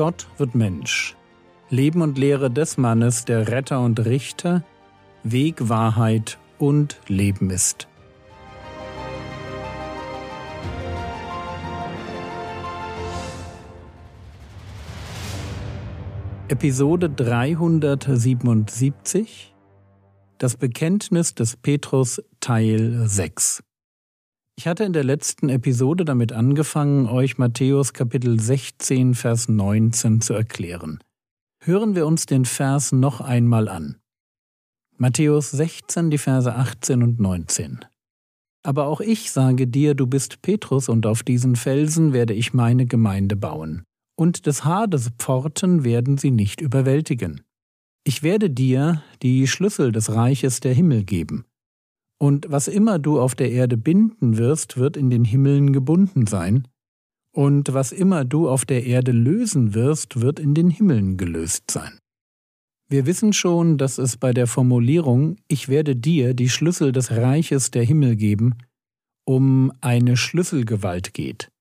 Gott wird Mensch. Leben und Lehre des Mannes, der Retter und Richter, Weg, Wahrheit und Leben ist. Episode 377 Das Bekenntnis des Petrus Teil 6 Ich hatte in der letzten Episode damit angefangen, euch Matthäus Kapitel 16, Vers 19 zu erklären. Hören wir uns den Vers noch einmal an. Matthäus 16, die Verse 18 und 19. Aber auch ich sage dir, du bist Petrus, und auf diesen Felsen werde ich meine Gemeinde bauen und des Hades Pforten werden sie nicht überwältigen. Ich werde dir die Schlüssel des Reiches der Himmel geben. Und was immer du auf der Erde binden wirst, wird in den Himmeln gebunden sein, und was immer du auf der Erde lösen wirst, wird in den Himmeln gelöst sein. Wir wissen schon, dass es bei der Formulierung Ich werde dir die Schlüssel des Reiches der Himmel geben, um eine Schlüsselgewalt geht.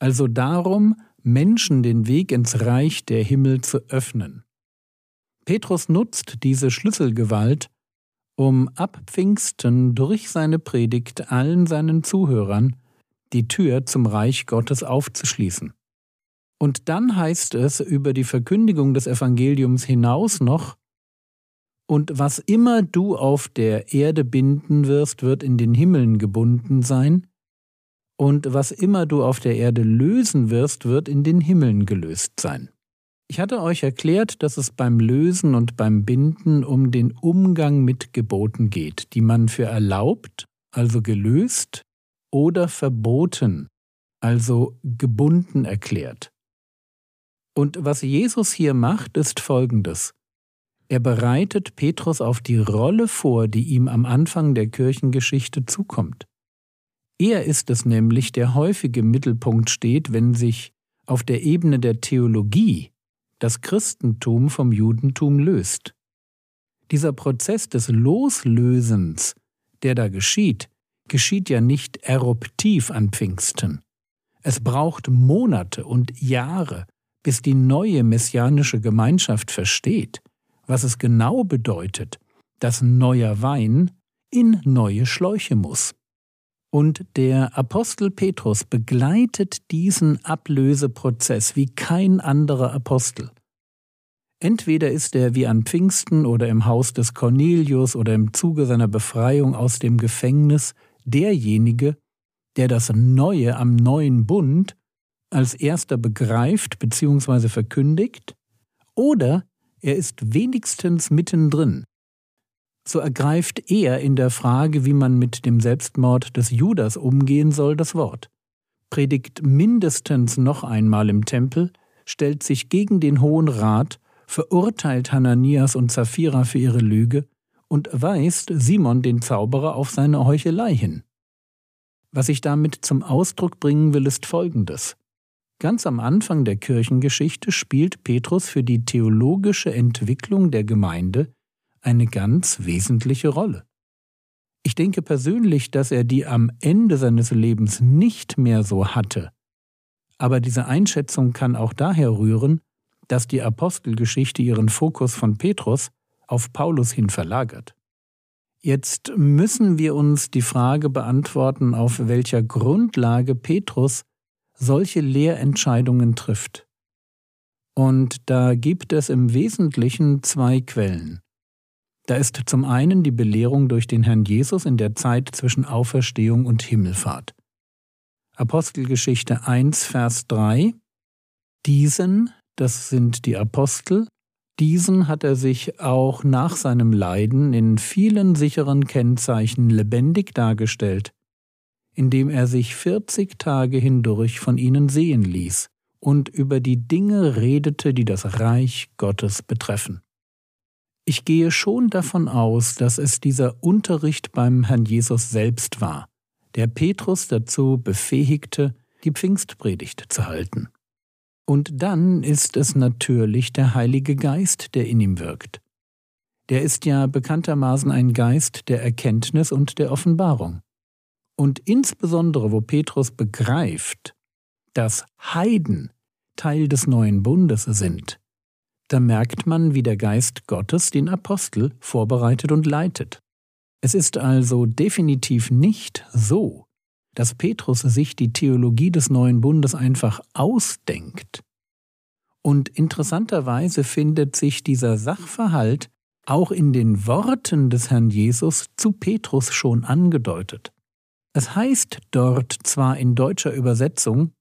Also darum, Menschen den Weg ins Reich der Himmel zu öffnen. Petrus nutzt diese Schlüsselgewalt, um ab Pfingsten durch seine Predigt allen seinen Zuhörern die Tür zum Reich Gottes aufzuschließen. Und dann heißt es über die Verkündigung des Evangeliums hinaus noch, und was immer du auf der Erde binden wirst, wird in den Himmeln gebunden sein, und was immer du auf der Erde lösen wirst, wird in den Himmeln gelöst sein. Ich hatte euch erklärt, dass es beim Lösen und beim Binden um den Umgang mit Geboten geht, die man für erlaubt, also gelöst, oder verboten, also gebunden erklärt. Und was Jesus hier macht, ist Folgendes. Er bereitet Petrus auf die Rolle vor, die ihm am Anfang der Kirchengeschichte zukommt. Er ist es nämlich, der häufig im Mittelpunkt steht, wenn sich auf der Ebene der Theologie das Christentum vom Judentum löst. Dieser Prozess des Loslösens, der da geschieht, geschieht ja nicht eruptiv an Pfingsten. Es braucht Monate und Jahre, bis die neue messianische Gemeinschaft versteht, was es genau bedeutet, dass neuer Wein in neue Schläuche muss. Und der Apostel Petrus begleitet diesen Ablöseprozess wie kein anderer Apostel. Entweder ist er wie an Pfingsten oder im Haus des Cornelius oder im Zuge seiner Befreiung aus dem Gefängnis derjenige, der das Neue am neuen Bund als erster begreift bzw. verkündigt, oder er ist wenigstens mittendrin so ergreift er in der Frage, wie man mit dem Selbstmord des Judas umgehen soll, das Wort, predigt mindestens noch einmal im Tempel, stellt sich gegen den Hohen Rat, verurteilt Hananias und Sapphira für ihre Lüge und weist Simon den Zauberer auf seine Heuchelei hin. Was ich damit zum Ausdruck bringen will, ist Folgendes. Ganz am Anfang der Kirchengeschichte spielt Petrus für die theologische Entwicklung der Gemeinde eine ganz wesentliche Rolle. Ich denke persönlich, dass er die am Ende seines Lebens nicht mehr so hatte. Aber diese Einschätzung kann auch daher rühren, dass die Apostelgeschichte ihren Fokus von Petrus auf Paulus hin verlagert. Jetzt müssen wir uns die Frage beantworten, auf welcher Grundlage Petrus solche Lehrentscheidungen trifft. Und da gibt es im Wesentlichen zwei Quellen. Da ist zum einen die Belehrung durch den Herrn Jesus in der Zeit zwischen Auferstehung und Himmelfahrt. Apostelgeschichte 1, Vers 3 Diesen, das sind die Apostel, diesen hat er sich auch nach seinem Leiden in vielen sicheren Kennzeichen lebendig dargestellt, indem er sich vierzig Tage hindurch von ihnen sehen ließ und über die Dinge redete, die das Reich Gottes betreffen. Ich gehe schon davon aus, dass es dieser Unterricht beim Herrn Jesus selbst war, der Petrus dazu befähigte, die Pfingstpredigt zu halten. Und dann ist es natürlich der Heilige Geist, der in ihm wirkt. Der ist ja bekanntermaßen ein Geist der Erkenntnis und der Offenbarung. Und insbesondere, wo Petrus begreift, dass Heiden Teil des neuen Bundes sind, da merkt man, wie der Geist Gottes den Apostel vorbereitet und leitet. Es ist also definitiv nicht so, dass Petrus sich die Theologie des neuen Bundes einfach ausdenkt. Und interessanterweise findet sich dieser Sachverhalt auch in den Worten des Herrn Jesus zu Petrus schon angedeutet. Es heißt dort zwar in deutscher Übersetzung,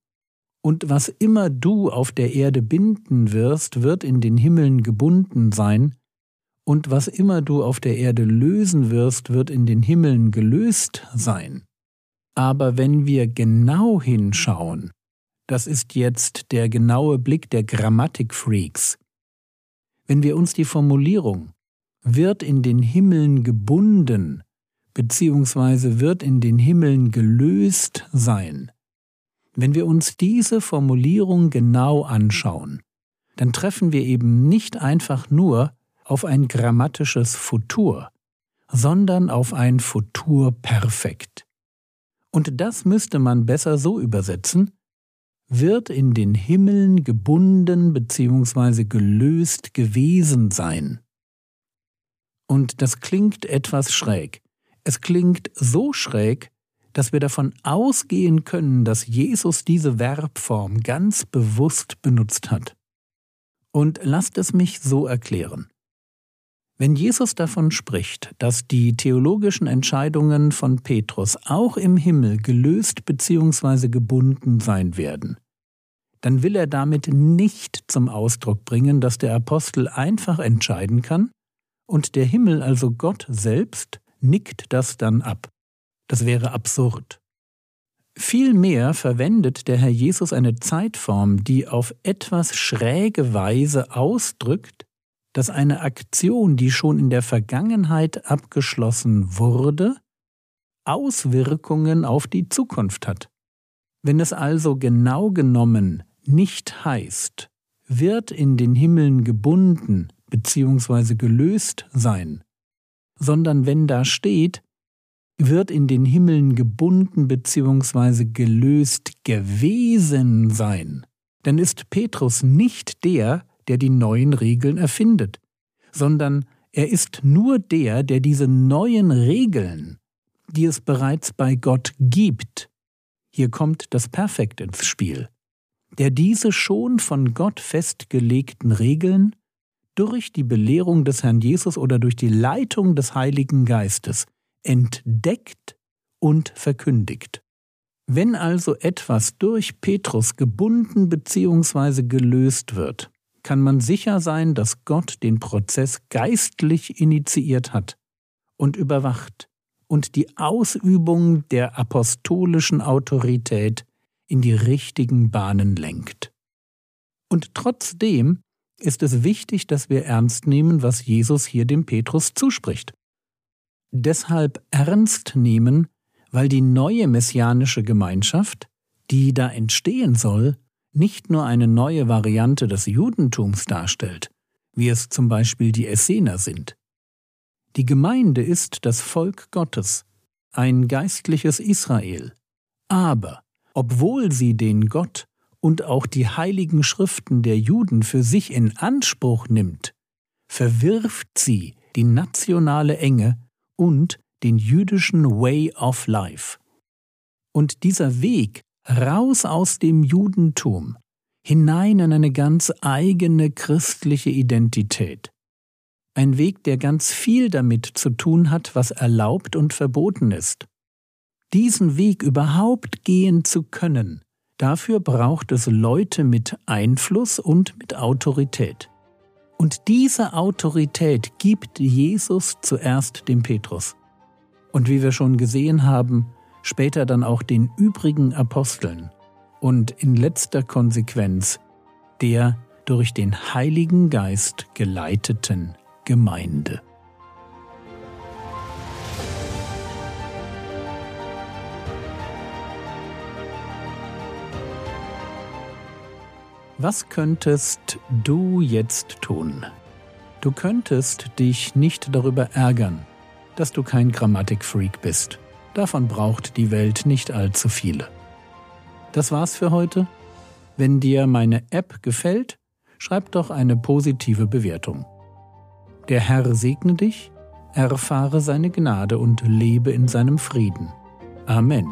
und was immer du auf der Erde binden wirst, wird in den Himmeln gebunden sein, und was immer du auf der Erde lösen wirst, wird in den Himmeln gelöst sein. Aber wenn wir genau hinschauen, das ist jetzt der genaue Blick der Grammatikfreaks, wenn wir uns die Formulierung wird in den Himmeln gebunden beziehungsweise wird in den Himmeln gelöst sein, wenn wir uns diese Formulierung genau anschauen, dann treffen wir eben nicht einfach nur auf ein grammatisches Futur, sondern auf ein Futur perfekt. Und das müsste man besser so übersetzen, wird in den Himmeln gebunden bzw. gelöst gewesen sein. Und das klingt etwas schräg. Es klingt so schräg, dass wir davon ausgehen können, dass Jesus diese Verbform ganz bewusst benutzt hat. Und lasst es mich so erklären. Wenn Jesus davon spricht, dass die theologischen Entscheidungen von Petrus auch im Himmel gelöst bzw. gebunden sein werden, dann will er damit nicht zum Ausdruck bringen, dass der Apostel einfach entscheiden kann und der Himmel, also Gott selbst, nickt das dann ab. Das wäre absurd. Vielmehr verwendet der Herr Jesus eine Zeitform, die auf etwas schräge Weise ausdrückt, dass eine Aktion, die schon in der Vergangenheit abgeschlossen wurde, Auswirkungen auf die Zukunft hat. Wenn es also genau genommen nicht heißt, wird in den Himmeln gebunden bzw. gelöst sein, sondern wenn da steht, wird in den Himmeln gebunden bzw. gelöst gewesen sein. Denn ist Petrus nicht der, der die neuen Regeln erfindet, sondern er ist nur der, der diese neuen Regeln, die es bereits bei Gott gibt, hier kommt das Perfekt ins Spiel, der diese schon von Gott festgelegten Regeln durch die Belehrung des Herrn Jesus oder durch die Leitung des Heiligen Geistes entdeckt und verkündigt. Wenn also etwas durch Petrus gebunden bzw. gelöst wird, kann man sicher sein, dass Gott den Prozess geistlich initiiert hat und überwacht und die Ausübung der apostolischen Autorität in die richtigen Bahnen lenkt. Und trotzdem ist es wichtig, dass wir ernst nehmen, was Jesus hier dem Petrus zuspricht deshalb ernst nehmen, weil die neue messianische Gemeinschaft, die da entstehen soll, nicht nur eine neue Variante des Judentums darstellt, wie es zum Beispiel die Essener sind. Die Gemeinde ist das Volk Gottes, ein geistliches Israel. Aber, obwohl sie den Gott und auch die heiligen Schriften der Juden für sich in Anspruch nimmt, verwirft sie die nationale Enge und den jüdischen Way of Life. Und dieser Weg raus aus dem Judentum hinein in eine ganz eigene christliche Identität. Ein Weg, der ganz viel damit zu tun hat, was erlaubt und verboten ist. Diesen Weg überhaupt gehen zu können, dafür braucht es Leute mit Einfluss und mit Autorität. Und diese Autorität gibt Jesus zuerst dem Petrus. Und wie wir schon gesehen haben, später dann auch den übrigen Aposteln und in letzter Konsequenz der durch den Heiligen Geist geleiteten Gemeinde. Was könntest du jetzt tun? Du könntest dich nicht darüber ärgern, dass du kein Grammatikfreak bist. Davon braucht die Welt nicht allzu viele. Das war's für heute. Wenn dir meine App gefällt, schreib doch eine positive Bewertung. Der Herr segne dich, erfahre seine Gnade und lebe in seinem Frieden. Amen.